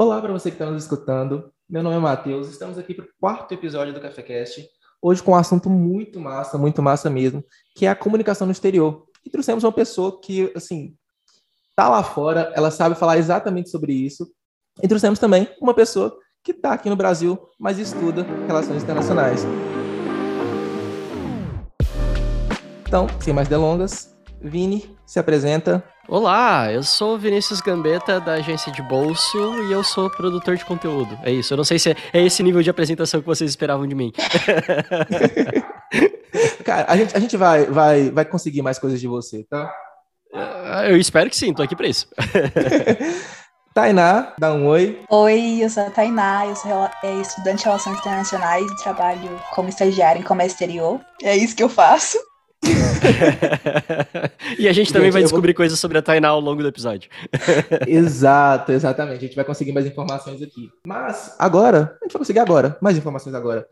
Olá para você que está nos escutando. Meu nome é Matheus. Estamos aqui para o quarto episódio do CaféCast. Hoje com um assunto muito massa, muito massa mesmo, que é a comunicação no exterior. E trouxemos uma pessoa que, assim, tá lá fora, ela sabe falar exatamente sobre isso. E trouxemos também uma pessoa que está aqui no Brasil, mas estuda relações internacionais. Então, sem mais delongas, Vini se apresenta. Olá, eu sou Vinícius Gambetta da agência de bolso e eu sou produtor de conteúdo. É isso. Eu não sei se é, é esse nível de apresentação que vocês esperavam de mim. Cara, a gente, a gente vai, vai, vai conseguir mais coisas de você, tá? Eu espero que sim, tô aqui pra isso. Tainá, dá um oi. Oi, eu sou a Tainá, eu sou é, estudante de Relações Internacionais e trabalho como estagiária em comércio exterior. É isso que eu faço. E a gente também gente, vai descobrir vou... coisas sobre a Tainá ao longo do episódio. Exato, exatamente. A gente vai conseguir mais informações aqui. Mas agora, a gente vai conseguir agora, mais informações agora.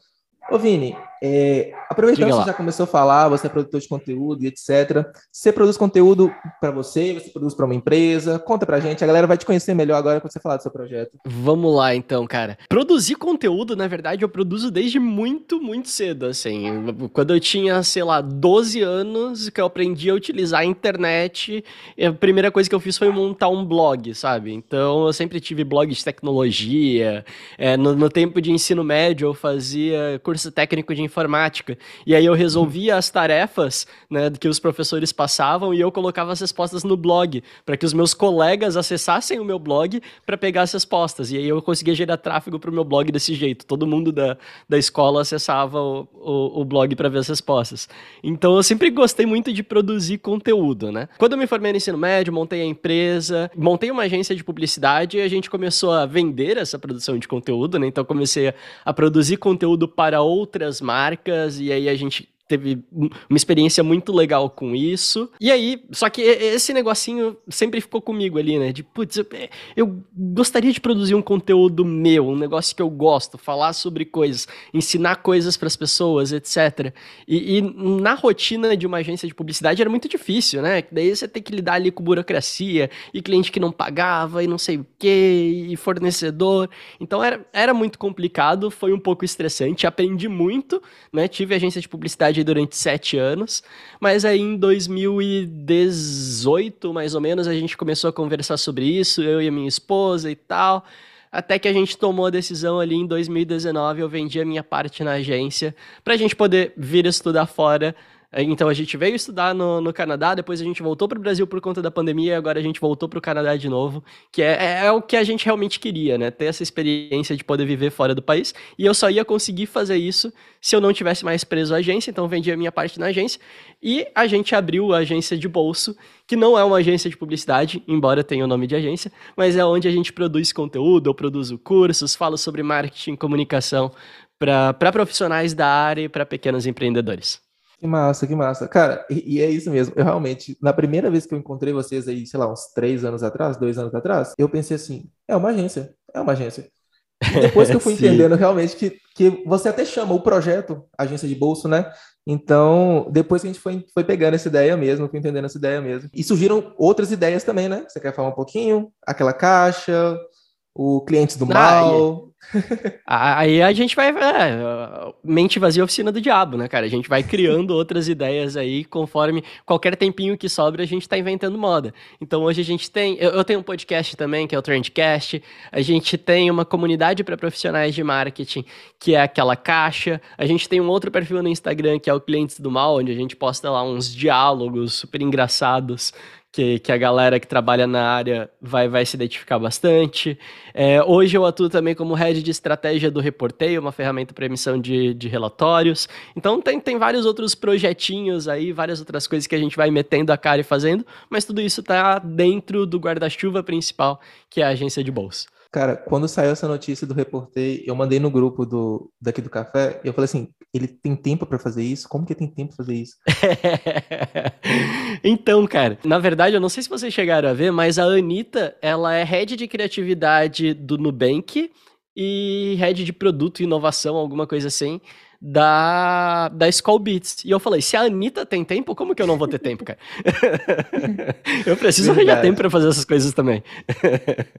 Ô Vini, é, aproveitando que você já começou a falar, você é produtor de conteúdo e etc. Você produz conteúdo para você, você produz para uma empresa? Conta pra gente, a galera vai te conhecer melhor agora quando você falar do seu projeto. Vamos lá então, cara. Produzir conteúdo, na verdade, eu produzo desde muito, muito cedo, assim. Quando eu tinha, sei lá, 12 anos, que eu aprendi a utilizar a internet, a primeira coisa que eu fiz foi montar um blog, sabe? Então, eu sempre tive blog de tecnologia. É, no, no tempo de ensino médio, eu fazia curso técnico de informática. E aí eu resolvia as tarefas né, que os professores passavam e eu colocava as respostas no blog, para que os meus colegas acessassem o meu blog para pegar as respostas. E aí eu conseguia gerar tráfego para o meu blog desse jeito. Todo mundo da, da escola acessava o, o, o blog para ver as respostas. Então eu sempre gostei muito de produzir conteúdo, né? Quando eu me formei no ensino médio, montei a empresa, montei uma agência de publicidade e a gente começou a vender essa produção de conteúdo, né? Então comecei a, a produzir conteúdo para outras marcas e aí a gente teve uma experiência muito legal com isso. E aí, só que esse negocinho sempre ficou comigo ali, né? De, putz, eu, eu, gostaria de produzir um conteúdo meu, um negócio que eu gosto, falar sobre coisas, ensinar coisas para as pessoas, etc. E, e, na rotina de uma agência de publicidade era muito difícil, né? Daí você tem que lidar ali com burocracia e cliente que não pagava e não sei o que, e fornecedor. Então era, era muito complicado, foi um pouco estressante, aprendi muito, né? Tive agência de publicidade durante sete anos, mas aí em 2018, mais ou menos, a gente começou a conversar sobre isso, eu e a minha esposa e tal, até que a gente tomou a decisão ali em 2019, eu vendi a minha parte na agência, para a gente poder vir estudar fora então a gente veio estudar no, no Canadá, depois a gente voltou para o Brasil por conta da pandemia, e agora a gente voltou para o Canadá de novo, que é, é, é, o que a gente realmente queria, né? Ter essa experiência de poder viver fora do país. E eu só ia conseguir fazer isso se eu não tivesse mais preso a agência, então vendi a minha parte na agência. E a gente abriu a agência de bolso, que não é uma agência de publicidade, embora tenha o nome de agência, mas é onde a gente produz conteúdo, eu produzo cursos, falo sobre marketing comunicação para profissionais da área e para pequenos empreendedores. Que massa, que massa. Cara, e, e, é isso mesmo. Eu realmente, na primeira vez que eu encontrei vocês aí, sei lá, uns três anos atrás, dois anos atrás, eu pensei assim: é uma agência, é uma agência. E depois que eu fui entendendo realmente que, que você até chama o projeto agência de bolso, né? Então, depois que a gente foi, foi pegando essa ideia mesmo, fui entendendo essa ideia mesmo. E surgiram outras ideias também, né? Você quer falar um pouquinho? Aquela caixa, o Clientes do Mal. Aí a gente vai. É, mente vazia oficina do diabo, né, cara? A gente vai criando outras ideias aí conforme qualquer tempinho que sobra, a gente tá inventando moda. Então hoje a gente tem. Eu, eu tenho um podcast também, que é o Trendcast. A gente tem uma comunidade para profissionais de marketing, que é aquela caixa. A gente tem um outro perfil no Instagram, que é o Clientes do Mal, onde a gente posta lá uns diálogos super engraçados que, que a galera que trabalha na área vai, vai se identificar bastante. É, hoje eu atuo também como head de estratégia do Reporteio, uma ferramenta para emissão de, de relatórios. Então tem, tem vários outros projetinhos aí, várias outras coisas que a gente vai metendo a cara e fazendo, mas tudo isso está dentro do guarda-chuva principal, que é a agência de bolsa. Cara, quando saiu essa notícia do Reportei, eu mandei no grupo do daqui do café e eu falei assim: ele tem tempo para fazer isso? Como que tem tempo para fazer isso? então, cara, na verdade, eu não sei se vocês chegaram a ver, mas a Anitta, ela é head de criatividade do Nubank e head de produto e inovação, alguma coisa assim, da, da Skull Beats. E eu falei, se a Anitta tem tempo, como que eu não vou ter tempo, cara? eu preciso verdade. arranjar tempo pra fazer essas coisas também.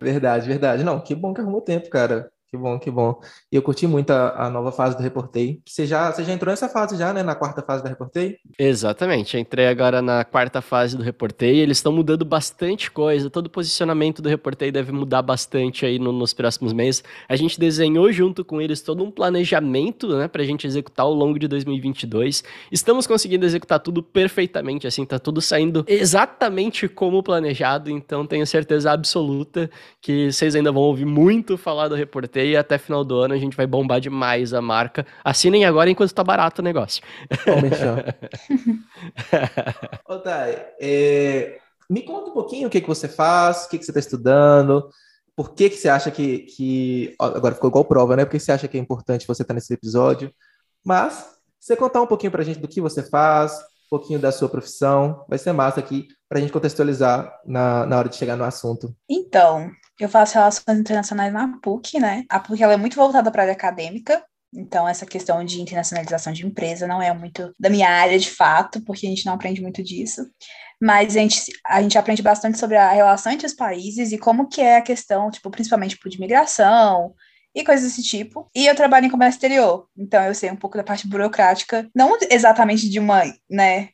verdade, verdade. Não, que bom que arrumou tempo, cara. Que bom, que bom. E eu curti muito a, a, nova fase do Reportei. Você já, você já entrou nessa fase já, né? Na quarta fase do Reportei? Exatamente. entrei agora na quarta fase do Reportei. Eles estão mudando bastante coisa. Todo o posicionamento do Reportei deve mudar bastante aí no, nos próximos meses. A gente desenhou junto com eles todo um planejamento, né? Pra gente executar ao longo de 2022. Estamos conseguindo executar tudo perfeitamente, assim. Tá tudo saindo exatamente como planejado. Então tenho certeza absoluta que vocês ainda vão ouvir muito falar do Reportei e até final do ano a gente vai bombar demais a marca. Assinem agora enquanto tá barato o negócio. Ô, Thay, é, me conta um pouquinho o que, que você faz, o que, que você está estudando, por que, que você acha que, que. Agora ficou igual prova, né? Por que você acha que é importante você estar nesse episódio? Mas, você contar um pouquinho pra gente do que você faz, um pouquinho da sua profissão, vai ser massa aqui para a gente contextualizar na, na hora de chegar no assunto. Então, eu faço relações internacionais na PUC, né? A PUC ela é muito voltada para a área acadêmica, então, essa questão de internacionalização de empresa não é muito da minha área de fato, porque a gente não aprende muito disso. Mas a gente, a gente aprende bastante sobre a relação entre os países e como que é a questão, tipo, principalmente tipo, de imigração e coisas desse tipo. E eu trabalho em comércio exterior, então eu sei um pouco da parte burocrática, não exatamente de uma, né,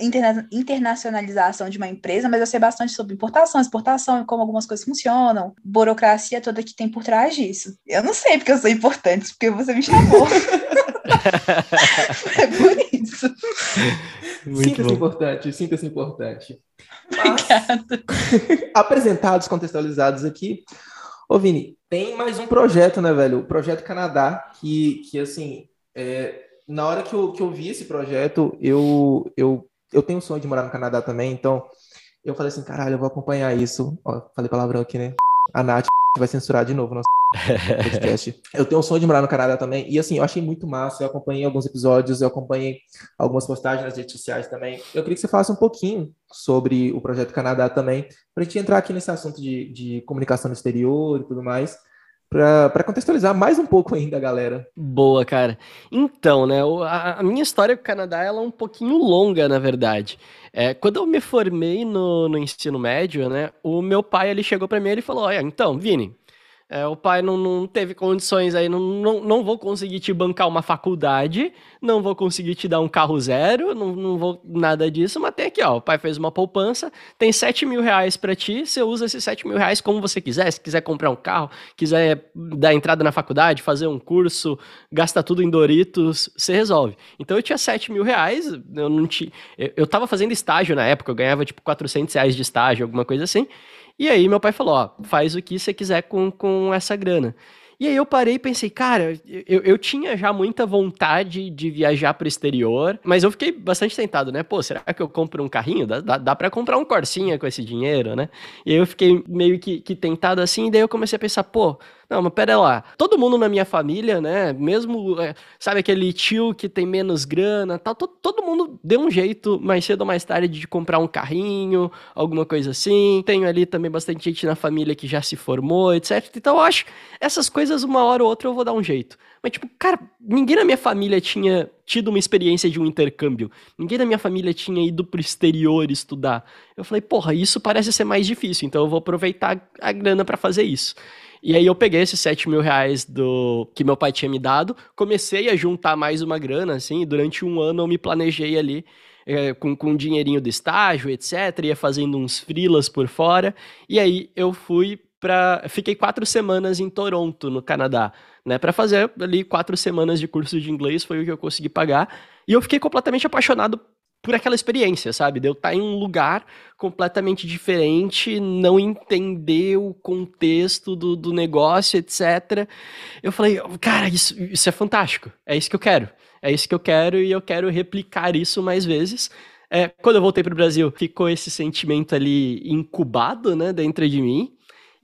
interna internacionalização de uma empresa, mas eu sei bastante sobre importação, exportação e como algumas coisas funcionam, burocracia toda que tem por trás disso. Eu não sei porque eu sou importante, porque você me chamou. é por isso. Sinta-se importante, sinta-se importante. Mas, apresentados, contextualizados aqui, ô Vini, tem mais um projeto, né, velho? O Projeto Canadá, que, que assim, é, na hora que eu, que eu vi esse projeto, eu, eu, eu tenho o sonho de morar no Canadá também, então eu falei assim, caralho, eu vou acompanhar isso. Ó, falei palavrão aqui, né? A Nath vai censurar de novo nosso podcast. Eu tenho o sonho de morar no Canadá também, e assim, eu achei muito massa, eu acompanhei alguns episódios, eu acompanhei algumas postagens nas redes sociais também. Eu queria que você falasse um pouquinho sobre o Projeto Canadá também, para a gente entrar aqui nesse assunto de, de comunicação no exterior e tudo mais para contextualizar mais um pouco ainda, galera. Boa, cara. Então, né, a, a, minha história com o Canadá ela é um pouquinho longa, na verdade. É, quando eu me formei no, no ensino médio, né, o meu pai ele chegou para mim e falou: Olha, então, Vini, é, o pai não, não teve condições aí, não, não, não vou conseguir te bancar uma faculdade, não vou conseguir te dar um carro zero, não, não vou nada disso, mas tem aqui, ó, o pai fez uma poupança, tem 7 mil reais para ti, você usa esses 7 mil reais como você quiser, se quiser comprar um carro, quiser dar entrada na faculdade, fazer um curso, gastar tudo em Doritos, você resolve. Então eu tinha 7 mil reais, eu não tinha, eu, eu tava fazendo estágio na época, eu ganhava tipo 400 reais de estágio, alguma coisa assim, e aí meu pai falou, ó, faz o que você quiser com, com essa grana. E aí eu parei e pensei, cara, eu, eu tinha já muita vontade de viajar para o exterior, mas eu fiquei bastante tentado, né? Pô, será que eu compro um carrinho? Dá, dá, dá para comprar um Corsinha com esse dinheiro, né? E aí eu fiquei meio que, que tentado assim, e daí eu comecei a pensar, pô, não, mas pera lá. Todo mundo na minha família, né? Mesmo, é, sabe, aquele tio que tem menos grana, tal, todo, todo mundo deu um jeito, mais cedo ou mais tarde, de comprar um carrinho, alguma coisa assim. Tenho ali também bastante gente na família que já se formou, etc. Então eu acho essas coisas, uma hora ou outra, eu vou dar um jeito. Mas, tipo, cara, ninguém na minha família tinha tido uma experiência de um intercâmbio. Ninguém na minha família tinha ido pro exterior estudar. Eu falei, porra, isso parece ser mais difícil, então eu vou aproveitar a grana para fazer isso. E aí eu peguei esses 7 mil reais do, que meu pai tinha me dado, comecei a juntar mais uma grana, assim, durante um ano eu me planejei ali é, com, com dinheirinho do estágio, etc, ia fazendo uns frilas por fora, e aí eu fui para fiquei quatro semanas em Toronto, no Canadá, né, para fazer ali quatro semanas de curso de inglês, foi o que eu consegui pagar, e eu fiquei completamente apaixonado por aquela experiência, sabe? De eu estar tá em um lugar completamente diferente, não entender o contexto do, do negócio, etc. Eu falei, cara, isso, isso é fantástico. É isso que eu quero. É isso que eu quero e eu quero replicar isso mais vezes. É, quando eu voltei para o Brasil, ficou esse sentimento ali incubado, né, dentro de mim.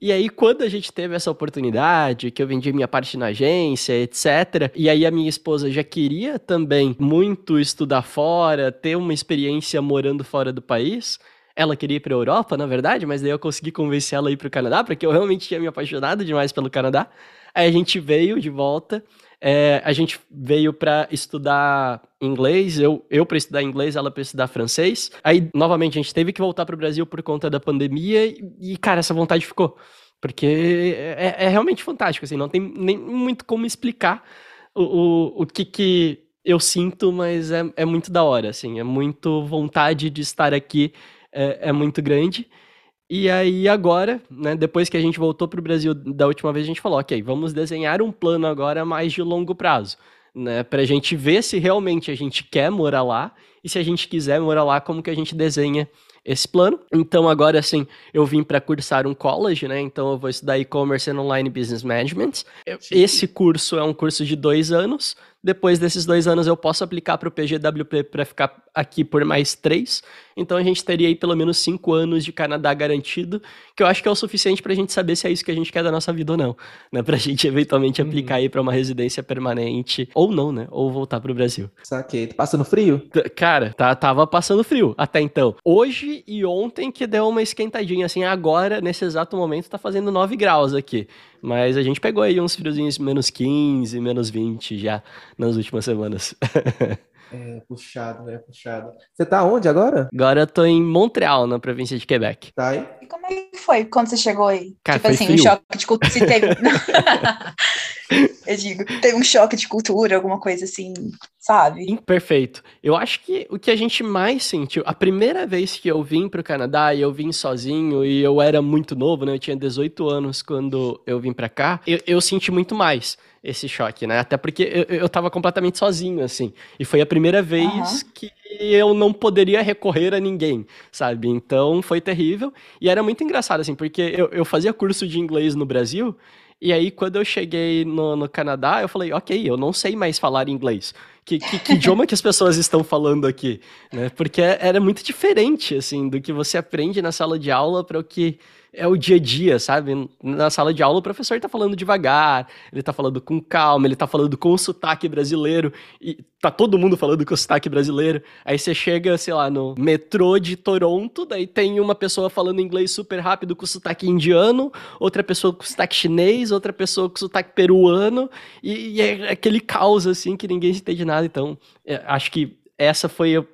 E aí, quando a gente teve essa oportunidade, que eu vendi minha parte na agência, etc., e aí a minha esposa já queria também muito estudar fora, ter uma experiência morando fora do país, ela queria ir para a Europa, na verdade, mas daí eu consegui convencer ela a ir para o Canadá, porque eu realmente tinha me apaixonado demais pelo Canadá. Aí a gente veio de volta, é, a gente veio para estudar inglês, eu, eu para estudar inglês, ela para estudar francês. Aí, novamente, a gente teve que voltar para o Brasil por conta da pandemia e, e, cara, essa vontade ficou. Porque é, é realmente fantástico, assim, não tem nem muito como explicar o, o, o que, que eu sinto, mas é, é muito da hora, assim, é muito vontade de estar aqui, é, é muito grande. E aí agora, né, depois que a gente voltou para o Brasil da última vez, a gente falou, ok, vamos desenhar um plano agora mais de longo prazo, né, para a gente ver se realmente a gente quer morar lá e se a gente quiser morar lá, como que a gente desenha esse plano. Então agora sim, eu vim para cursar um college, né? Então eu vou estudar e-commerce and online business management. Esse curso é um curso de dois anos. Depois desses dois anos eu posso aplicar para o PGWP para ficar aqui por mais três. Então a gente teria aí pelo menos cinco anos de Canadá garantido, que eu acho que é o suficiente para a gente saber se é isso que a gente quer da nossa vida ou não, né? Para a gente eventualmente uhum. aplicar aí para uma residência permanente ou não, né? Ou voltar para o Brasil. Saquei. Tá passando frio? Cara, tá, tava passando frio até então. Hoje e ontem que deu uma esquentadinha, assim, agora, nesse exato momento, tá fazendo 9 graus aqui. Mas a gente pegou aí uns friozinhos menos 15, menos 20 já nas últimas semanas. É, puxado, né? Puxado. Você tá onde agora? Agora eu tô em Montreal, na província de Quebec. Tá aí? E como é que foi quando você chegou aí? Cara, tipo assim, frio. um choque de cultura. Se teve. eu digo, teve um choque de cultura, alguma coisa assim, sabe? Perfeito. Eu acho que o que a gente mais sentiu, a primeira vez que eu vim pro Canadá e eu vim sozinho e eu era muito novo, né? Eu tinha 18 anos quando eu vim pra cá, eu, eu senti muito mais esse choque, né? Até porque eu, eu tava completamente sozinho, assim. E foi a primeira vez uhum. que eu não poderia recorrer a ninguém, sabe? Então foi terrível. E era muito engraçado, assim, porque eu, eu fazia curso de inglês no Brasil. E aí, quando eu cheguei no, no Canadá, eu falei, ok, eu não sei mais falar inglês. Que, que, que idioma que as pessoas estão falando aqui? Né? Porque era muito diferente, assim, do que você aprende na sala de aula para o que é o dia a dia, sabe? Na sala de aula o professor tá falando devagar, ele tá falando com calma, ele tá falando com o sotaque brasileiro, e tá todo mundo falando com o sotaque brasileiro. Aí você chega, sei lá, no metrô de Toronto, daí tem uma pessoa falando inglês super rápido com sotaque indiano, outra pessoa com sotaque chinês, outra pessoa com sotaque peruano, e, e é aquele caos, assim, que ninguém entende nada. Então, é, acho que essa foi a,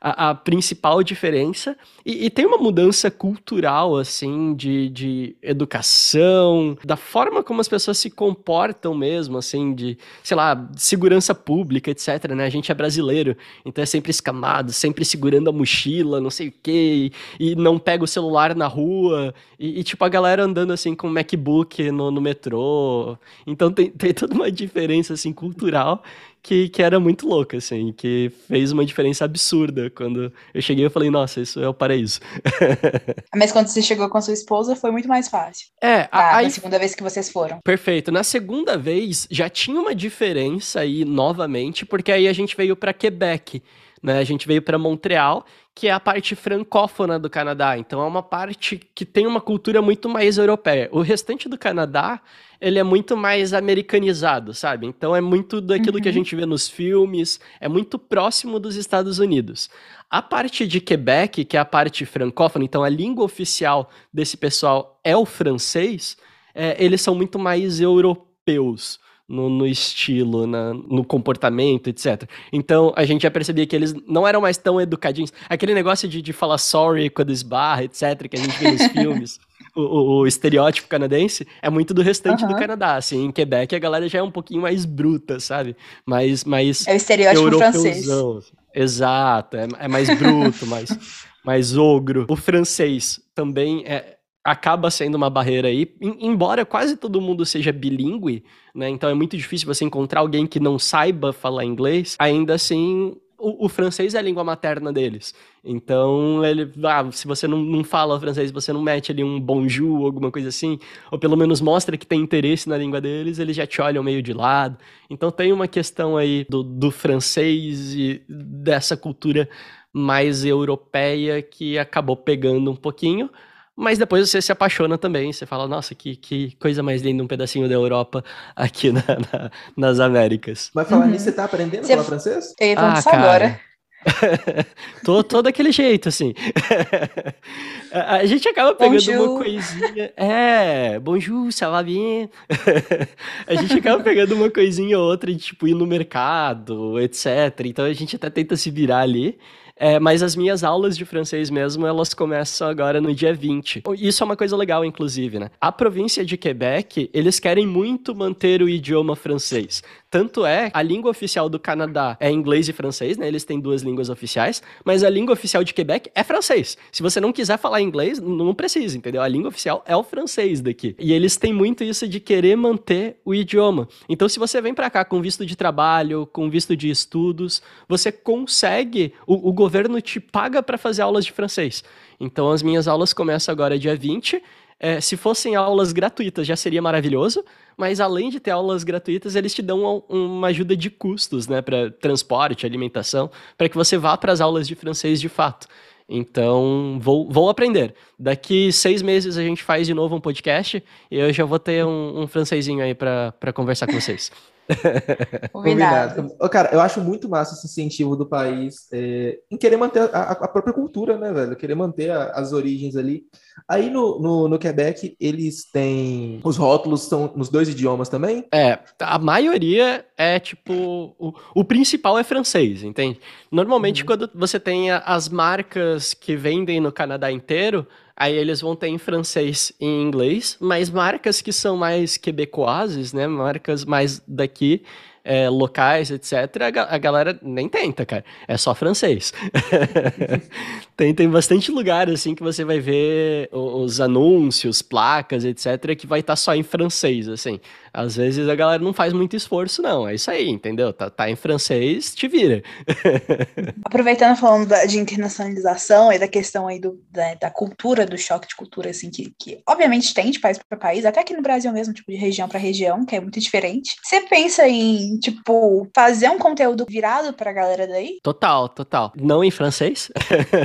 a principal diferença. E, e, tem uma mudança cultural, assim, de, de educação, da forma como as pessoas se comportam mesmo, assim, de, sei lá, segurança pública, etc, né? A gente é brasileiro, então é sempre escamado, sempre segurando a mochila, não sei o quê, e, e não pega o celular na rua, e, e, tipo, a galera andando, assim, com o MacBook no, no metrô. Então tem, tem toda uma diferença, assim, cultural que, que era muito louca, assim, que fez uma diferença absurda. Quando eu cheguei, eu falei, nossa, isso é o paraíso. Mas quando você chegou com a sua esposa, foi muito mais fácil. É, tá, aí... na segunda vez que vocês foram. Perfeito. Na segunda vez, já tinha uma diferença aí, novamente, porque aí a gente veio para Quebec. Né? A gente veio para Montreal, que é a parte francófona do Canadá. Então é uma parte que tem uma cultura muito mais europeia. O restante do Canadá ele é muito mais americanizado, sabe? Então é muito daquilo uhum. que a uhum. gente vê nos filmes, é muito próximo dos Estados Unidos. A parte de Quebec, que é a parte francófona, então a língua oficial desse pessoal é o francês, é, eles são muito mais europeus. No, no, estilo, na, no comportamento, etc. Então a gente já percebia que eles não eram mais tão educadinhos. Aquele negócio de, de falar sorry quando esbarra, etc., que a gente vê nos filmes o, o, estereótipo canadense é muito do restante uhum. do Canadá. Assim, em Quebec a galera já é um pouquinho mais bruta, sabe? Mais, mais é o estereótipo francês. Exato, é, é mais bruto, mais, mais ogro. O francês também é, acaba sendo uma barreira aí, embora quase todo mundo seja bilíngue, né? Então é muito difícil você encontrar alguém que não saiba falar inglês. Ainda assim, o, o, francês é a língua materna deles. Então, ele, ah, se você não, não fala francês, você não mete ali um bonjour, alguma coisa assim, ou pelo menos mostra que tem interesse na língua deles, eles já te olham meio de lado. Então, tem uma questão aí do, do francês e dessa cultura mais europeia que acabou pegando um pouquinho. Mas depois você se apaixona também, você fala, nossa, que, que coisa mais linda, um pedacinho da Europa aqui na, na, nas Américas. Mas falar uhum. nisso, você tá aprendendo a falar francês? Eu ia ah, agora. tô, tô daquele jeito, assim. a, a, gente acaba pegando bonjour. uma coisinha. É, bonjour, ça va bien? a gente acaba pegando uma coisinha ou outra de, tipo, ir no mercado, etc. Então a gente até tenta se virar ali. É, mas as minhas aulas de francês mesmo, elas começam agora no dia 20. Isso é uma coisa legal, inclusive, né? A província de Quebec, eles querem muito manter o idioma francês. Tanto é, a língua oficial do Canadá é inglês e francês, né? Eles têm duas línguas oficiais, mas a língua oficial de Quebec é francês. Se você não quiser falar inglês, não precisa, entendeu? A língua oficial é o francês daqui. E eles têm muito isso de querer manter o idioma. Então, se você vem para cá com visto de trabalho, com visto de estudos, você consegue, o, o governo te paga para fazer aulas de francês. Então, as minhas aulas começam agora dia 20 é, se fossem aulas gratuitas, já seria maravilhoso, mas além de ter aulas gratuitas, eles te dão uma ajuda de custos, né, para transporte, alimentação, para que você vá para as aulas de francês de fato. Então, vou, vou aprender. Daqui seis meses a gente faz de novo um podcast e eu já vou ter um, um francesinho aí para conversar com vocês. Combinado. Cara, eu acho muito massa esse incentivo do país é, em querer manter a, a, própria cultura, né, velho? Querer manter a, as origens ali. Aí no, no, no, Quebec, eles têm. Os rótulos são nos dois idiomas também? É, a maioria é tipo. O, o principal é francês, entende? Normalmente, uhum. quando você tem as marcas que vendem no Canadá inteiro, Aí eles vão ter em francês e em inglês, mas marcas que são mais quebecoises, né? Marcas mais daqui, é, locais, etc., a, a, galera nem tenta, cara. É só francês. tem, tem bastante lugar, assim, que você vai ver os anúncios, placas, etc., que vai estar tá só em francês, assim. Às vezes a galera não faz muito esforço, não. É isso aí, entendeu? Tá, tá em francês, te vira. Aproveitando falando da, de internacionalização e da questão aí do, da, da, cultura, do choque de cultura, assim, que, que obviamente tem de país para país, até aqui no Brasil mesmo, tipo, de região para região, que é muito diferente. Você pensa em, tipo, fazer um conteúdo virado pra galera daí? Total, total. Não em francês,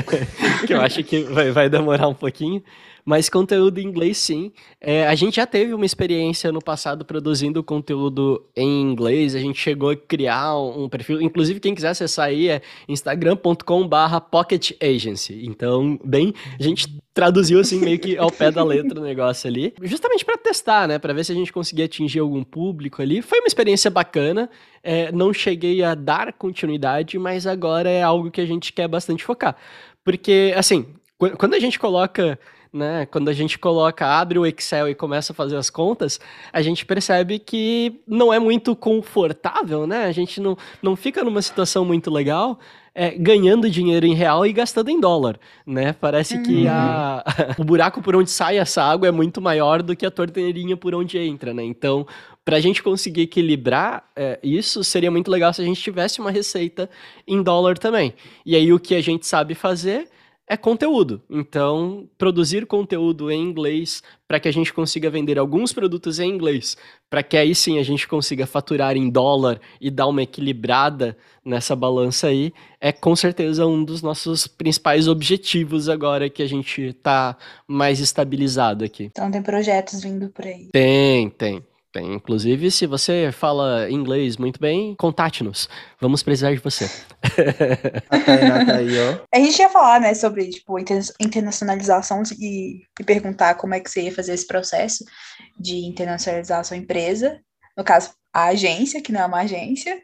que eu acho que vai, vai demorar um pouquinho. Mas conteúdo em inglês, sim. É, a gente já teve uma experiência no passado produzindo conteúdo em inglês. A gente chegou a criar um, perfil. Inclusive, quem quiser acessar aí é instagram.com/barra Pocket Agency. Então, bem, a gente traduziu assim meio que ao pé da letra o negócio ali, justamente para testar, né, para ver se a gente conseguia atingir algum público ali. Foi uma experiência bacana. É, não cheguei a dar continuidade, mas agora é algo que a gente quer bastante focar, porque assim, quando a gente coloca né? Quando a gente coloca, abre o Excel e começa a fazer as contas, a gente percebe que não é muito confortável, né? A gente não, não fica numa situação muito legal. É, ganhando dinheiro em real e gastando em dólar, né? Parece uhum. que a, o buraco por onde sai essa água é muito maior do que a torneirinha por onde entra, né? Então, para a gente conseguir equilibrar é, isso, seria muito legal se a gente tivesse uma receita em dólar também. E aí o que a gente sabe fazer é conteúdo. Então, produzir conteúdo em inglês para que a gente consiga vender alguns produtos em inglês, para que aí sim a gente consiga faturar em dólar e dar uma equilibrada nessa balança aí, é com certeza um dos nossos principais objetivos agora que a gente está mais estabilizado aqui. Então tem projetos vindo por aí. Tem, tem. Tem, inclusive, se você fala inglês muito bem, contate-nos. Vamos precisar de você. a gente ia falar, né, sobre, tipo, internacionalização e, e perguntar como é que você ia fazer esse processo de internacionalizar a sua empresa. No caso, a agência, que não é uma agência,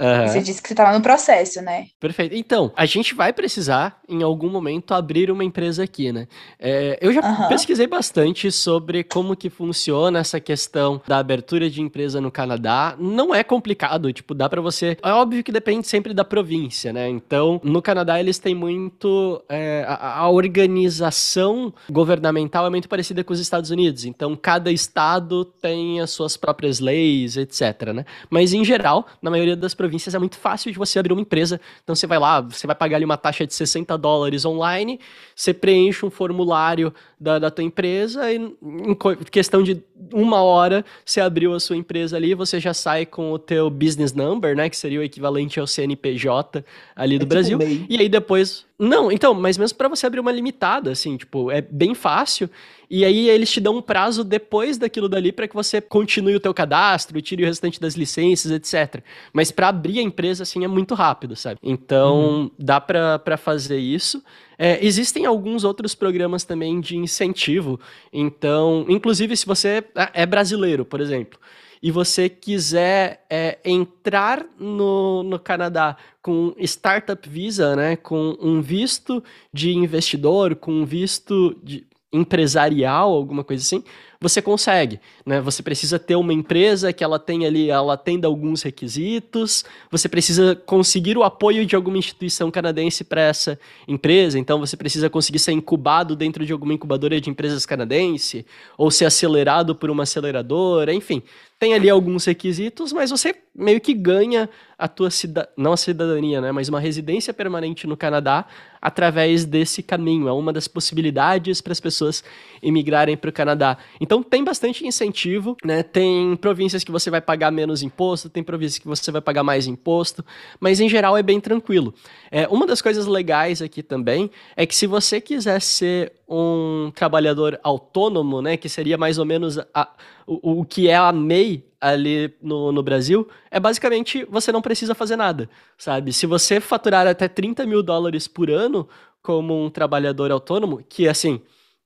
Uhum. Você disse que você estava no processo, né? Perfeito. Então, a gente vai precisar, em algum momento, abrir uma empresa aqui, né? É, eu já uhum. pesquisei bastante sobre como que funciona essa questão da abertura de empresa no Canadá. Não é complicado, tipo, dá para você... É óbvio que depende sempre da província, né? Então, no Canadá, eles têm muito... É, a, a organização governamental é muito parecida com os Estados Unidos. Então, cada estado tem as suas próprias leis, etc, né? Mas, em geral, na maioria das províncias, províncias é muito fácil de você abrir uma empresa. Então você vai lá, você vai pagar ali uma taxa de 60 dólares online, você preenche um formulário da, da tua empresa e em questão de uma hora você abriu a sua empresa ali, você já sai com o teu business number, né, que seria o equivalente ao CNPJ ali do é tipo Brasil. Tipo e aí depois, não, então, mas mesmo para você abrir uma limitada, assim, tipo, é bem fácil e aí eles te dão um prazo depois daquilo dali para que você continue o teu cadastro, tire o restante das licenças, etc. Mas para abrir a empresa, assim, é muito rápido, sabe? Então, uhum. dá para fazer isso. É, existem alguns outros programas também de incentivo. Então, inclusive, se você é, é brasileiro, por exemplo, e você quiser é, entrar no, no Canadá com Startup Visa, né, com um visto de investidor, com um visto de empresarial, alguma coisa assim, você consegue, né? Você precisa ter uma empresa que ela tem ali, ela atenda alguns requisitos, você precisa conseguir o apoio de alguma instituição canadense para essa empresa, então você precisa conseguir ser incubado dentro de alguma incubadora de empresas canadense, ou ser acelerado por uma aceleradora, enfim, tem ali alguns requisitos, mas você meio que ganha a tua cidadania, não a cidadania, né, mas uma residência permanente no Canadá através desse caminho. É uma das possibilidades para as pessoas imigrarem para o Canadá. Então tem bastante incentivo, né? Tem províncias que você vai pagar menos imposto, tem províncias que você vai pagar mais imposto, mas em geral é bem tranquilo. É, uma das coisas legais aqui também é que se você quiser ser um trabalhador autônomo, né, que seria mais ou menos a, o, o que é a MEI ali no, no Brasil, é basicamente você não precisa fazer nada, sabe? Se você faturar até 30 mil dólares por ano como um trabalhador autônomo, que assim,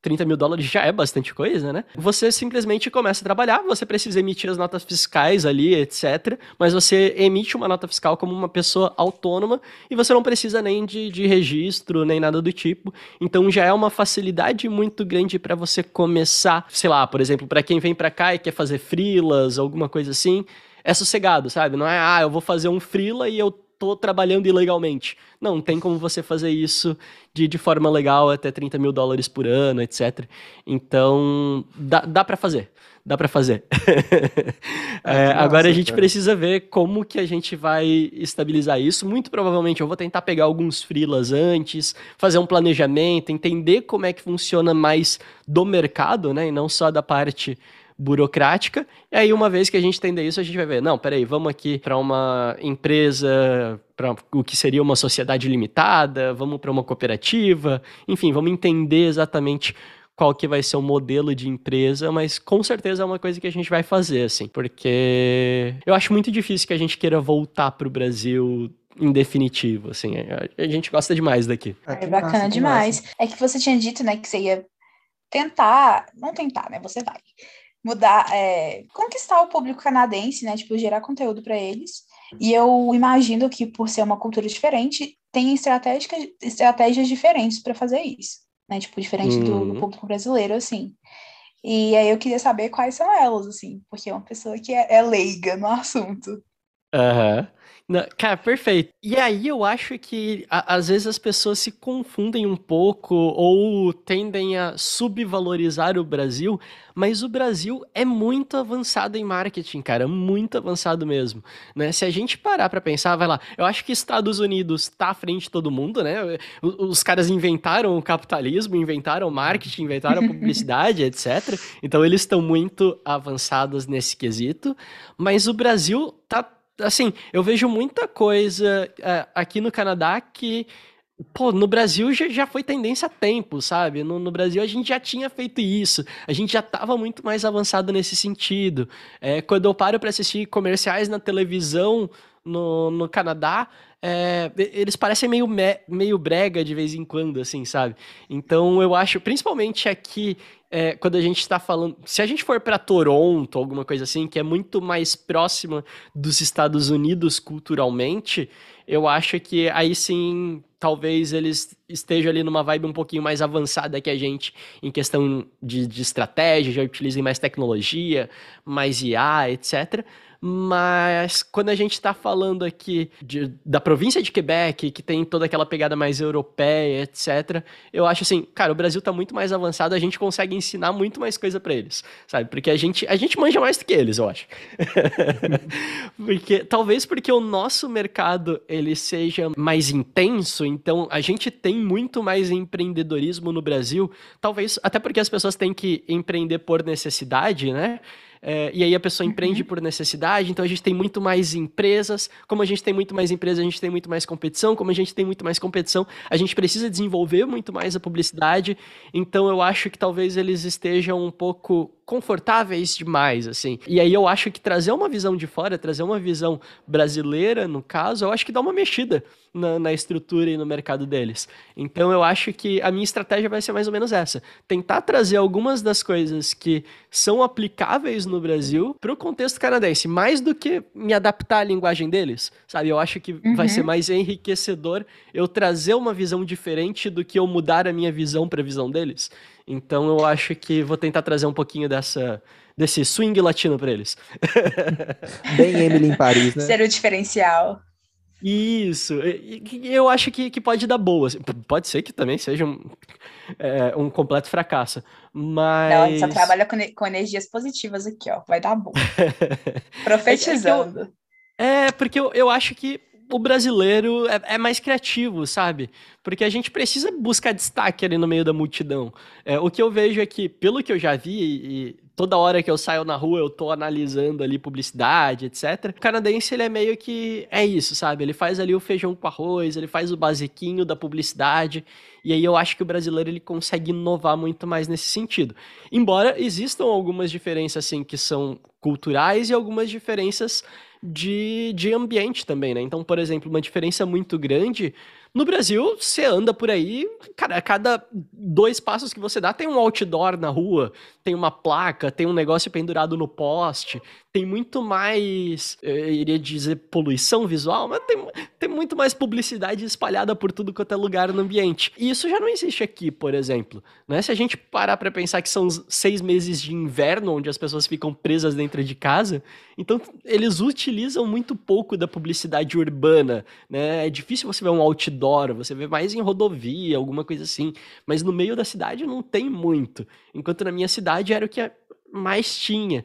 30 mil dólares já é bastante coisa, né? Você simplesmente começa a trabalhar, você precisa emitir as notas fiscais ali, etc. Mas você emite uma nota fiscal como uma pessoa autônoma e você não precisa nem de, de registro, nem nada do tipo. Então já é uma facilidade muito grande para você começar, sei lá, por exemplo, para quem vem para cá e quer fazer frilas, alguma coisa assim. É sossegado, sabe? Não é, ah, eu vou fazer um frila e eu tô trabalhando ilegalmente. Não, tem como você fazer isso de, de forma legal até 30 mil dólares por ano, etc. Então, dá, dá para fazer. Dá para fazer. é, agora a gente cara. precisa ver como que a gente vai estabilizar isso. Muito provavelmente eu vou tentar pegar alguns freelas antes, fazer um planejamento, entender como é que funciona mais do mercado, né? E não só da parte burocrática. E aí, uma vez que a gente entender isso, a gente vai ver, não, peraí, vamos aqui para uma empresa, para o que seria uma sociedade limitada, vamos para uma cooperativa, enfim, vamos entender exatamente qual que vai ser o modelo de empresa, mas com certeza é uma coisa que a gente vai fazer, assim, porque eu acho muito difícil que a gente queira voltar para o Brasil em definitivo, assim, a gente gosta demais daqui. É bacana demais. É que você tinha dito, né, que você ia tentar, não tentar, né, você vai mudar, é, conquistar o público canadense, né? Tipo, gerar conteúdo para eles. E eu imagino que, por ser uma cultura diferente, tem estratégias, estratégias diferentes para fazer isso, né? Tipo, diferente do, do, uhum. público brasileiro, assim. E aí eu queria saber quais são elas, assim, porque é uma pessoa que é, é leiga no assunto. Aham. Uhum. Cara, perfeito. E aí eu acho que a, às vezes as pessoas se confundem um pouco ou tendem a subvalorizar o Brasil, mas o Brasil é muito avançado em marketing, cara, muito avançado mesmo, né? Se a gente parar para pensar, vai lá, eu acho que Estados Unidos tá à frente de todo mundo, né? Os, os caras inventaram o capitalismo, inventaram o marketing, inventaram a publicidade, etc. Então eles estão muito avançados nesse quesito, mas o Brasil tá assim, eu vejo muita coisa é, aqui no Canadá que Pô, no Brasil já, já foi tendência há tempo, sabe? No, no, Brasil a gente já tinha feito isso, a gente já estava muito mais avançado nesse sentido. É, quando eu paro para assistir comerciais na televisão no, no Canadá, é, eles parecem meio, me, meio brega de vez em quando, assim, sabe? Então eu acho, principalmente aqui é, quando a gente está falando. Se a gente for para Toronto, alguma coisa assim, que é muito mais próxima dos Estados Unidos culturalmente, eu acho que aí sim, talvez eles estejam ali numa vibe um pouquinho mais avançada que a gente em questão de, de estratégia, já utilizem mais tecnologia, mais IA, etc. Mas quando a gente está falando aqui de, da província de Quebec, que tem toda aquela pegada mais europeia, etc., eu acho assim, cara, o Brasil está muito mais avançado, a gente consegue ensinar muito mais coisa para eles, sabe? Porque a gente, a gente manja mais do que eles, eu acho. porque talvez porque o nosso mercado ele seja mais intenso, então a gente tem muito mais empreendedorismo no Brasil, talvez até porque as pessoas têm que empreender por necessidade, né? É, e aí a pessoa empreende uhum. por necessidade, então a gente tem muito mais empresas, como a gente tem muito mais empresas, a gente tem muito mais competição, como a gente tem muito mais competição, a gente precisa desenvolver muito mais a publicidade, então eu acho que talvez eles estejam um pouco confortáveis demais, assim. E aí eu acho que trazer uma visão de fora, trazer uma visão brasileira, no caso, eu acho que dá uma mexida na, na, estrutura e no mercado deles. Então eu acho que a minha estratégia vai ser mais ou menos essa: tentar trazer algumas das coisas que são aplicáveis no Brasil para o contexto canadense, mais do que me adaptar à linguagem deles, sabe? Eu acho que uhum. vai ser mais enriquecedor eu trazer uma visão diferente do que eu mudar a minha visão para a visão deles. Então eu acho que vou tentar trazer um pouquinho dessa desse swing latino para eles. Bem Emily em Paris, né? Ser o diferencial. Isso, eu acho que, que pode dar boa. Assim. Pode ser que também seja um, é, um completo fracasso, mas... Não, a gente só trabalha com, com energias positivas aqui, ó, vai dar bom. Profetizando. É, eu, é, porque eu, eu acho que o brasileiro é, é, mais criativo, sabe? Porque a gente precisa buscar destaque ali no meio da multidão. É, o que eu vejo é que, pelo que eu já vi, e toda hora que eu saio na rua eu tô analisando ali publicidade, etc. O canadense, ele é meio que é isso, sabe? Ele faz ali o feijão com arroz, ele faz o basiquinho da publicidade, e aí eu acho que o brasileiro ele consegue inovar muito mais nesse sentido. Embora existam algumas diferenças assim que são culturais e algumas diferenças de, de ambiente também, né? Então, por exemplo, uma diferença muito grande no Brasil, você anda por aí, cara, a cada dois passos que você dá tem um outdoor na rua, tem uma placa, tem um negócio pendurado no poste, tem muito mais, eu iria dizer poluição visual, mas tem, tem muito mais publicidade espalhada por tudo quanto é lugar no ambiente. E isso já não existe aqui, por exemplo. Né? Se a gente parar para pensar que são seis meses de inverno, onde as pessoas ficam presas dentro de casa, então eles utilizam muito pouco da publicidade urbana. Né? É difícil você ver um outdoor, você vê mais em rodovia, alguma coisa assim. Mas no meio da cidade não tem muito. Enquanto na minha cidade era o que mais tinha.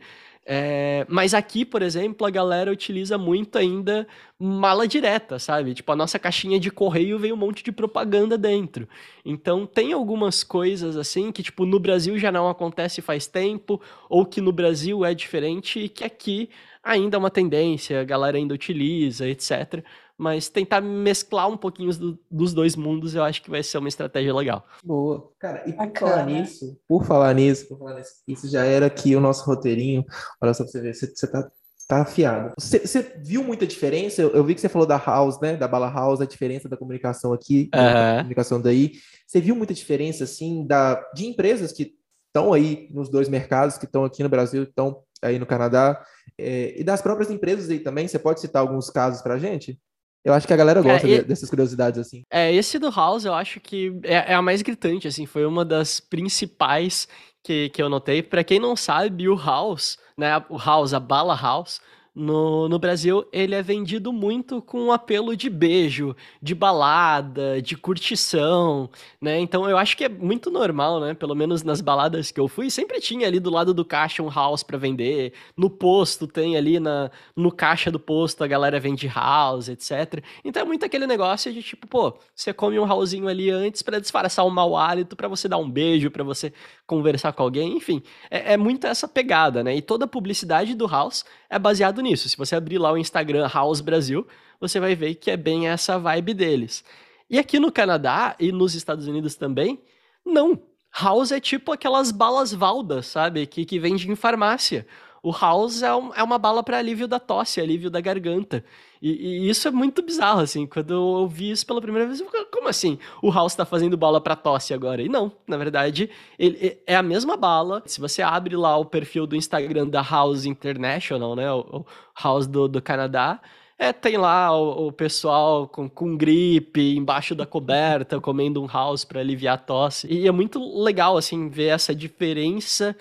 É, mas aqui, por exemplo, a galera utiliza muito ainda mala direta, sabe? Tipo, a nossa caixinha de correio vem um monte de propaganda dentro. Então, tem algumas coisas assim que, tipo, no Brasil já não acontece faz tempo, ou que no Brasil é diferente e que aqui ainda é uma tendência, a galera ainda utiliza, etc mas tentar mesclar um pouquinho do, dos dois mundos, eu acho que vai ser uma estratégia legal. Boa. Cara, e por Bacana. falar nisso, por falar nisso, por falar nisso, isso já era aqui o nosso roteirinho. Olha só pra você ver, você, você tá, tá afiado. Você, você viu muita diferença? Eu, eu, vi que você falou da House, né? Da Bala House, a diferença da comunicação aqui, uhum. da comunicação daí. Você viu muita diferença, assim, da, de empresas que estão aí nos dois mercados, que estão aqui no Brasil, estão aí no Canadá, é, e das próprias empresas aí também? Você pode citar alguns casos pra gente? Eu acho que a galera gosta é, e... dessas curiosidades, assim. É, esse do House eu acho que é, é, a mais gritante, assim, foi uma das principais que, que eu notei. Para quem não sabe, o House, né, o House, a Bala House, no, no Brasil, ele é vendido muito com um apelo de beijo, de balada, de curtição, né? Então eu acho que é muito normal, né? Pelo menos nas baladas que eu fui, sempre tinha ali do lado do caixa um house para vender. No posto tem ali na, no caixa do posto a galera vende house, etc. Então é muito aquele negócio de tipo, pô, você come um housezinho ali antes para disfarçar o mau hálito, para você dar um beijo, para você conversar com alguém, enfim. É, é muito essa pegada, né? E toda a publicidade do house é baseado nisso. Se você abrir lá o Instagram House Brasil, você vai ver que é bem essa vibe deles. E aqui no Canadá e nos Estados Unidos também, não. House é tipo aquelas balas Valda, sabe? Que, que vende em farmácia. O House é, um, é uma bala para alívio da tosse, alívio da garganta. E, e, isso é muito bizarro, assim. Quando eu ouvi isso pela primeira vez, eu como assim? O House tá fazendo bala para tosse agora? E não, na verdade, ele, é a mesma bala. Se você abre lá o perfil do Instagram da House International, né? O, o House do, do Canadá, é, tem lá o, o, pessoal com, com gripe, embaixo da coberta, comendo um house para aliviar a tosse. E é muito legal, assim, ver essa diferença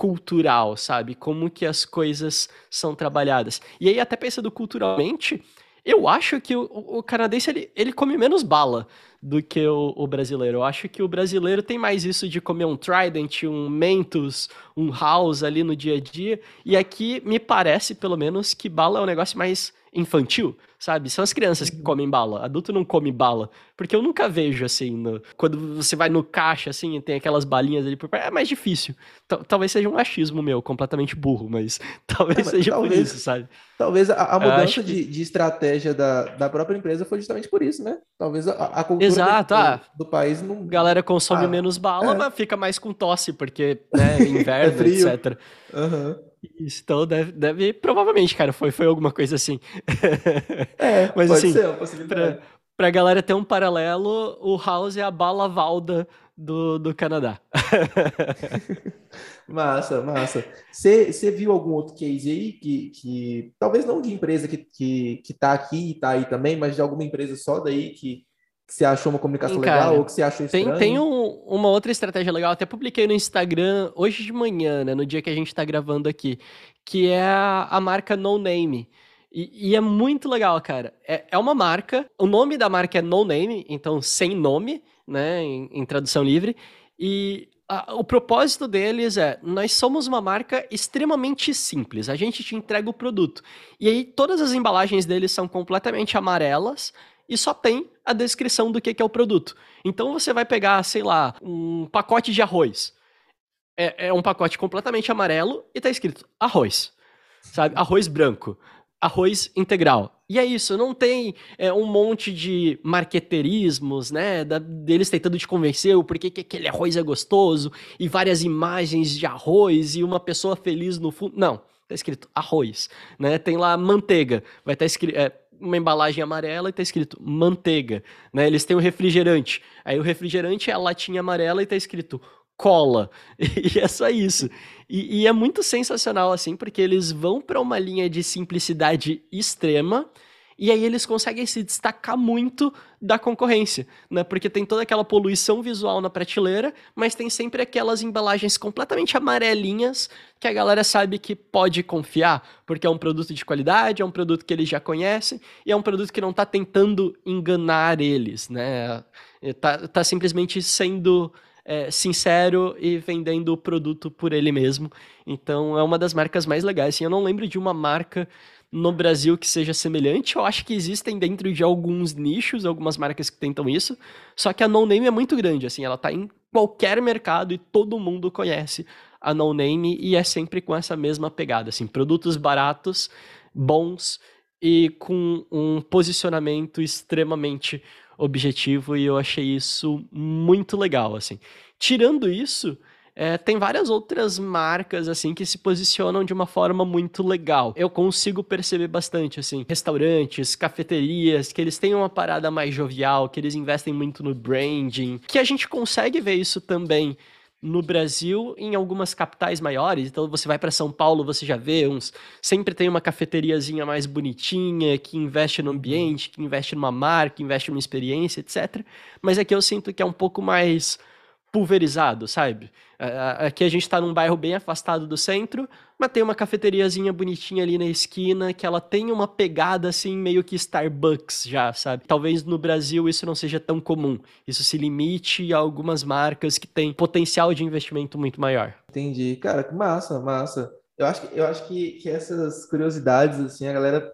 cultural, sabe? Como que as coisas são trabalhadas. E aí, até pensando culturalmente, eu acho que o, o canadense ele, ele come menos bala, do que o, o, brasileiro. Eu acho que o brasileiro tem mais isso de comer um Trident, um Mentos, um House ali no dia a dia. E aqui me parece, pelo menos, que bala é um negócio mais infantil, sabe? São as crianças que uhum. comem bala. Adulto não come bala. Porque eu nunca vejo, assim, no... quando você vai no caixa, assim, e tem aquelas balinhas ali por perto, é mais difícil. T talvez seja um achismo meu, completamente burro, mas talvez é, seja talvez, por isso, sabe? Talvez a, a mudança de, de, estratégia da, da própria empresa foi justamente por isso, né? Talvez a, a cultura Exato, do, ah, do, país não... Galera consome ah, menos bala, é. mas fica mais com tosse, porque, né, inverno, é etc. Aham. Uhum. Isso, então deve, deve, provavelmente, cara, foi, foi alguma coisa assim. É, mas assim, ser, uma possibilidade. Pra, pra galera ter um paralelo, o House é a bala Valda do, do Canadá. massa, massa. Você viu algum outro case aí que, que talvez não de empresa que, que, que tá aqui e tá aí também, mas de alguma empresa só daí que que você achou uma comunicação Sim, legal ou que você achou estranho? Tem, tem um, uma outra estratégia legal, até publiquei no Instagram hoje de manhã, né, no dia que a gente está gravando aqui, que é a, a marca No Name. E, e, é muito legal, cara. É, é uma marca, o nome da marca é No Name, então sem nome, né, em, em tradução livre. E a, o propósito deles é: nós somos uma marca extremamente simples, a gente te entrega o produto. E aí todas as embalagens deles são completamente amarelas e só tem a descrição do que, é o produto. Então você vai pegar, sei lá, um pacote de arroz. É, é um pacote completamente amarelo e tá escrito arroz. Sabe? Arroz branco. Arroz integral. E é isso, não tem é, um monte de marqueterismos, né? Da, deles tentando te convencer o porquê que aquele arroz é gostoso, e várias imagens de arroz e uma pessoa feliz no fundo. Não, tá escrito arroz, né? Tem lá manteiga, vai estar tá escrito. É, uma embalagem amarela e tá escrito manteiga, né? Eles têm o refrigerante. Aí o refrigerante é a latinha amarela e tá escrito cola. E é só isso. E, e é muito sensacional, assim, porque eles vão para uma linha de simplicidade extrema e aí eles conseguem se destacar muito da concorrência, né? Porque tem toda aquela poluição visual na prateleira, mas tem sempre aquelas embalagens completamente amarelinhas que a galera sabe que pode confiar, porque é um produto de qualidade, é um produto que eles já conhecem e é um produto que não está tentando enganar eles, né? Tá, tá simplesmente sendo é, sincero e vendendo o produto por ele mesmo. Então é uma das marcas mais legais. Assim, eu não lembro de uma marca no Brasil que seja semelhante. Eu acho que existem dentro de alguns nichos, algumas marcas que tentam isso. Só que a No Name é muito grande, assim, ela tá em qualquer mercado e todo mundo conhece a No Name e é sempre com essa mesma pegada, assim, produtos baratos, bons e com um posicionamento extremamente objetivo e eu achei isso muito legal, assim. Tirando isso, é, tem várias outras marcas, assim, que se posicionam de uma forma muito legal. Eu consigo perceber bastante, assim, restaurantes, cafeterias, que eles têm uma parada mais jovial, que eles investem muito no branding, que a gente consegue ver isso também no Brasil, em algumas capitais maiores. Então você vai para São Paulo, você já vê uns. Sempre tem uma cafeteriazinha mais bonitinha, que investe no ambiente, que investe numa marca, que investe numa experiência, etc. Mas aqui eu sinto que é um pouco mais pulverizado, sabe? Aqui a gente está num bairro bem afastado do centro, mas tem uma cafeteriazinha bonitinha ali na esquina que ela tem uma pegada assim meio que Starbucks já, sabe? Talvez no Brasil isso não seja tão comum. Isso se limite a algumas marcas que têm potencial de investimento muito maior. Entendi. Cara, massa, massa. Eu acho que, eu acho que, que essas curiosidades, assim, a galera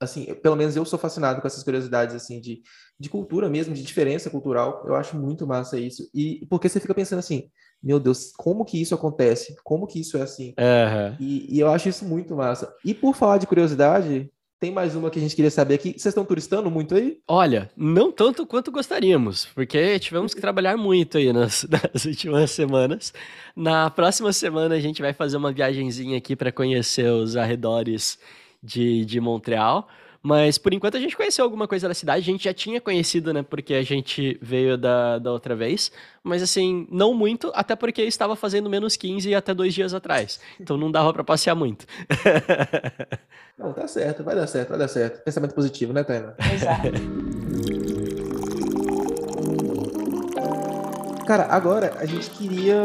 assim, pelo menos eu sou fascinado com essas curiosidades, assim, de, de cultura mesmo, de diferença cultural. Eu acho muito massa isso. E porque você fica pensando assim, meu Deus, como que isso acontece? Como que isso é assim? Uhum. E, e, eu acho isso muito massa. E por falar de curiosidade, tem mais uma que a gente queria saber aqui. Vocês estão turistando muito aí? Olha, não tanto quanto gostaríamos, porque tivemos que trabalhar muito aí nas, nas últimas semanas. Na próxima semana a gente vai fazer uma viagenzinha aqui para conhecer os arredores de, de Montreal. Mas por enquanto a gente conheceu alguma coisa da cidade, a gente já tinha conhecido, né? Porque a gente veio da, da outra vez. Mas assim, não muito, até porque estava fazendo menos 15 até dois dias atrás. Então não dava para passear muito. não, tá certo, vai dar certo, vai dar certo. Pensamento positivo, né, Taina? Exato. Cara, agora a gente queria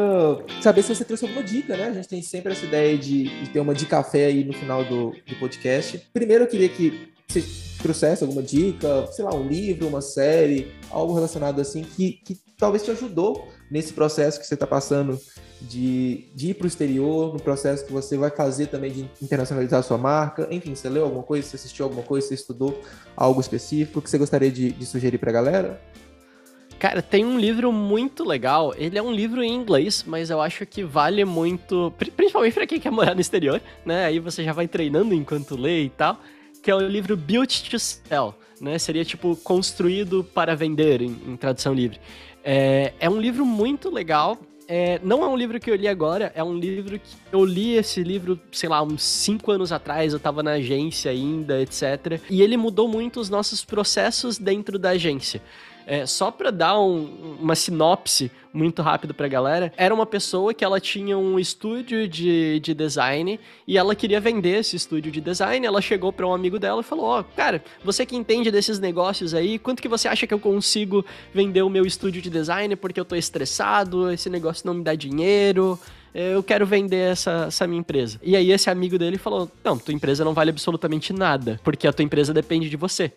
saber se você trouxe alguma dica, né? A gente tem sempre essa ideia de, de ter uma de café aí no final do, do podcast. Primeiro eu queria que você trouxesse alguma dica, sei lá, um livro, uma série, algo relacionado assim, que, que talvez te ajudou nesse processo que você está passando de, de ir para o exterior, no processo que você vai fazer também de internacionalizar a sua marca. Enfim, você leu alguma coisa, você assistiu alguma coisa, você estudou algo específico que você gostaria de, de sugerir para a galera? Cara, tem um livro muito legal. Ele é um livro em inglês, mas eu acho que vale muito, principalmente para quem quer morar no exterior, né? Aí você já vai treinando enquanto lê e tal. Que é o livro Built to Sell, né? Seria tipo construído para vender em, em tradução livre. É, é um livro muito legal. É, não é um livro que eu li agora, é um livro que eu li esse livro, sei lá, uns 5 anos atrás, eu tava na agência ainda, etc. E ele mudou muito os nossos processos dentro da agência. É, só para dar um, uma sinopse muito rápido pra galera, era uma pessoa que ela tinha um estúdio de, de design e ela queria vender esse estúdio de design. Ela chegou para um amigo dela e falou: Ó, oh, cara, você que entende desses negócios aí, quanto que você acha que eu consigo vender o meu estúdio de design porque eu tô estressado, esse negócio não me dá dinheiro? eu quero vender essa, essa minha empresa. E aí esse amigo dele falou: Não, tua empresa não vale absolutamente nada, porque a tua empresa depende de você.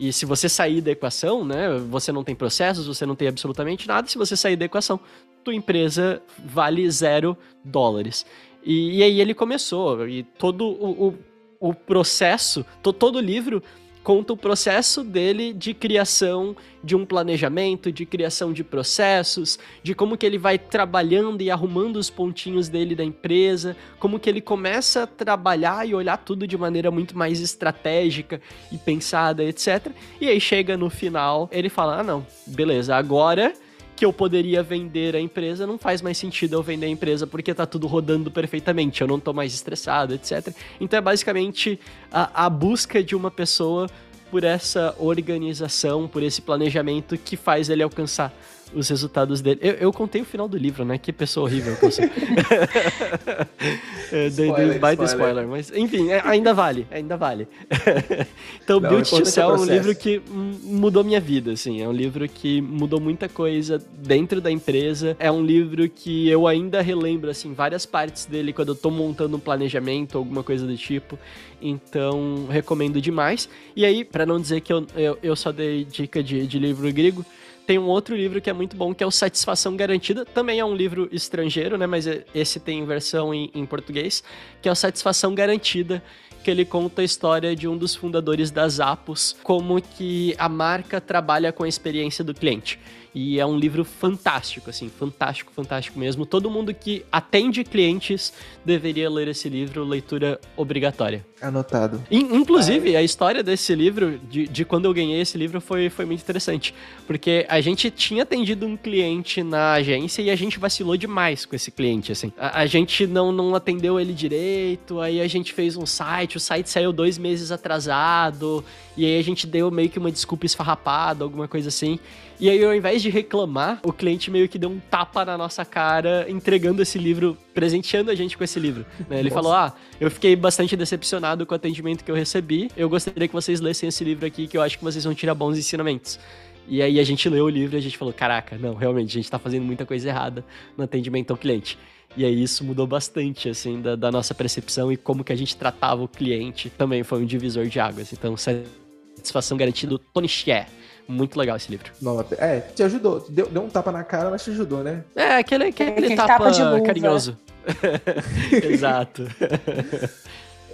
E se você sair da equação, né, você não tem processos, você não tem absolutamente nada. Se você sair da equação, tua empresa vale zero dólares. E, e aí ele começou, e todo o, o, o processo, to, todo o livro conta o processo dele de criação de um planejamento, de criação de processos, de como que ele vai trabalhando e arrumando os pontinhos dele da empresa, como que ele começa a trabalhar e olhar tudo de maneira muito mais estratégica e pensada, etc. E aí chega no final, ele fala: "Ah, não, beleza, agora que eu poderia vender a empresa, não faz mais sentido eu vender a empresa porque tá tudo rodando perfeitamente, eu não tô mais estressado, etc. Então é basicamente a, a busca de uma pessoa por essa organização, por esse planejamento que faz ele alcançar os resultados dele. Eu, eu, contei o final do livro, né? Que pessoa horrível que eu sou. é, spoiler, spoiler. spoiler. Mas, enfim, é, ainda vale, ainda vale. então, Não, Build to Cell é um livro que mudou minha vida, assim. É um livro que mudou muita coisa dentro da empresa. É um livro que eu ainda relembro, assim, várias partes dele quando eu tô montando um planejamento, alguma coisa do tipo. Então, recomendo demais. E aí, para não dizer que eu, eu, eu só dei dica de, de livro grego, tem um outro livro que é muito bom, que é o Satisfação Garantida. Também é um livro estrangeiro, né? Mas esse tem versão em, em português, que é o Satisfação Garantida, que ele conta a história de um dos fundadores da Zappos, como que a marca trabalha com a experiência do cliente. E é um livro fantástico, assim, fantástico, fantástico mesmo. Todo mundo que atende clientes deveria ler esse livro, leitura obrigatória. Anotado. inclusive, a história desse livro, de, de quando eu ganhei esse livro, foi, foi muito interessante. Porque a gente tinha atendido um cliente na agência e a gente vacilou demais com esse cliente, assim. A, a gente não, não atendeu ele direito, aí a gente fez um site, o site saiu dois meses atrasado, e aí a gente deu meio que uma desculpa esfarrapada, alguma coisa assim. E aí, ao invés de reclamar, o cliente meio que deu um tapa na nossa cara, entregando esse livro, presenteando a gente com esse livro. Né? Ele nossa. falou: Ah, eu fiquei bastante decepcionado com o atendimento que eu recebi. Eu gostaria que vocês lessem esse livro aqui, que eu acho que vocês vão tirar bons ensinamentos. E aí a gente leu o livro e a gente falou: caraca, não, realmente, a gente tá fazendo muita coisa errada no atendimento ao cliente. E aí isso mudou bastante, assim, da, da, nossa percepção e como que a gente tratava o cliente. Também foi um divisor de águas. Então, satisfação garantida do Tony Scher. Muito legal esse livro. Nota. É, te ajudou. Deu, deu um tapa na cara, mas te ajudou, né? É, aquele, aquele, aquele tapa, tapa carinhoso. Exato.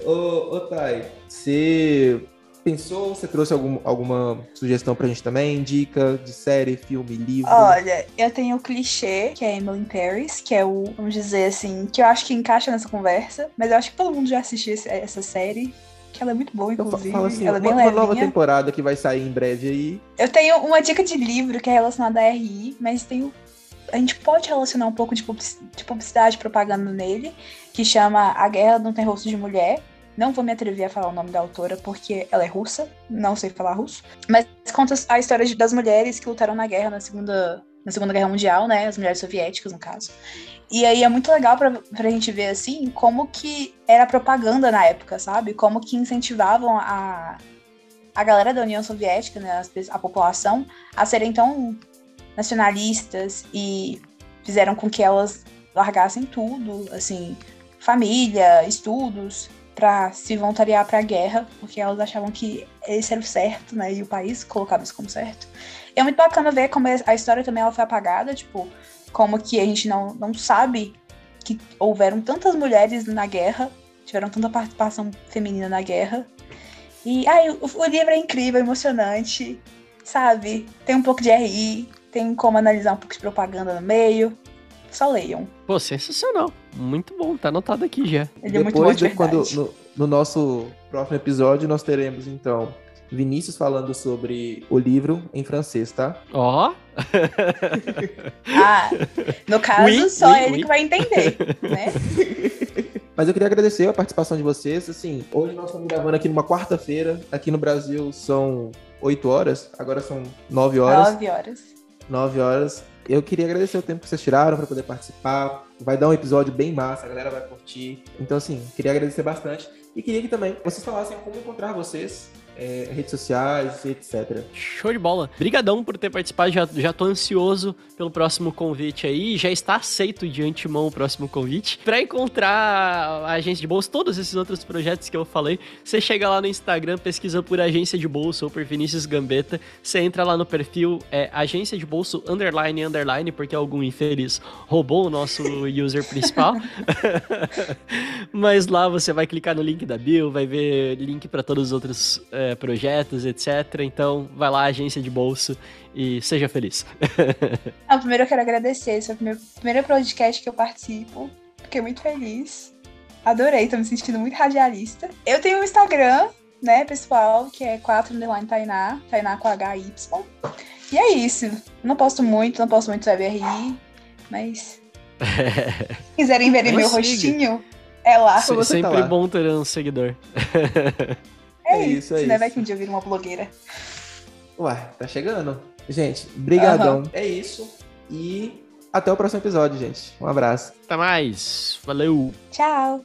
ô, ô, Thay, você pensou? Você trouxe algum, alguma sugestão pra gente também? Dica de série, filme, livro? Olha, eu tenho o clichê, que é Emily in Paris, que é o, vamos dizer assim, que eu acho que encaixa nessa conversa, mas eu acho que todo mundo já assistiu essa série que ela é muito boa, inclusive. Fala assim, ela é bem uma, uma nova temporada que vai sair em breve aí. Eu tenho uma dica de livro que é relacionada à RI, mas tenho a gente pode relacionar um pouco de publicidade e propaganda nele, que chama A Guerra Não Tem Rosto de Mulher. Não vou me atrever a falar o nome da autora porque ela é russa, não sei falar russo. Mas conta a história das mulheres que lutaram na guerra na Segunda, na segunda Guerra Mundial, né? As mulheres soviéticas, no caso. E aí é muito legal pra, pra gente ver, assim, como que era propaganda na época, sabe? Como que incentivavam a, a galera da União Soviética, né, a população, a serem tão nacionalistas e fizeram com que elas largassem tudo, assim, família, estudos, para se voluntariar para a guerra, porque elas achavam que esse era o certo, né? E o país colocava isso como certo. E é muito bacana ver como a história também ela foi apagada, tipo, como que a gente não, não sabe que houveram tantas mulheres na guerra, tiveram tanta participação feminina na guerra. E ai, o, o livro é incrível, emocionante, sabe? Tem um pouco de RI, tem como analisar um pouco de propaganda no meio. Só leiam. Pô, sensacional. Muito bom, tá anotado aqui já. Ele é muito bom de Depois, quando, no, no nosso próximo episódio, nós teremos, então, Vinícius falando sobre o livro em francês, tá? Ó, Ah, no caso, Oui, só oui, ele oui. que vai entender, né? Mas eu queria agradecer a participação de vocês. Assim, hoje nós estamos gravando aqui numa quarta-feira. Aqui no Brasil são 8 horas, agora são 9 horas. Nove horas. 9 horas. Eu queria agradecer o tempo que vocês tiraram para poder participar. Vai dar um episódio bem massa, a galera vai curtir. Então, assim, queria agradecer bastante. E queria que também vocês falassem como encontrar vocês, é, redes sociais, etc. show de bola. Brigadão por ter participado, já, já tô ansioso pelo próximo convite aí, já está aceito de antemão o próximo convite. Pra encontrar a agência de bolsa, todos esses outros projetos que eu falei, você chega lá no Instagram, pesquisa por agência de bolsa ou por Vinícius Gambetta, você entra lá no perfil, é agência de bolso underline underline, porque algum infeliz roubou o nosso user principal. Mas lá você vai clicar no link da bio, vai ver link para todos os outros é, projetos, etc. Então, vai lá, agência de bolso, e seja feliz. Ah, primeiro eu quero agradecer. Esse é o primeiro, primeiro podcast que eu participo. Fiquei muito feliz. Adorei, tô me sentindo muito radialista. Eu tenho um Instagram, né, pessoal, que é 4 underline Tainá, Tainá com HY. E é isso. Não posto muito, não posto muito sobre RI, mas. Se quiserem Mas meu siga. rostinho, é lá. Se você tá Sempre lá. bom ter um seguidor. É, É isso, é né? Vai isso. que um dia eu viro uma blogueira. Ué, tá chegando. Gente, brigadão. É isso. E até o próximo episódio, gente. Um abraço. Até mais. Valeu. Tchau!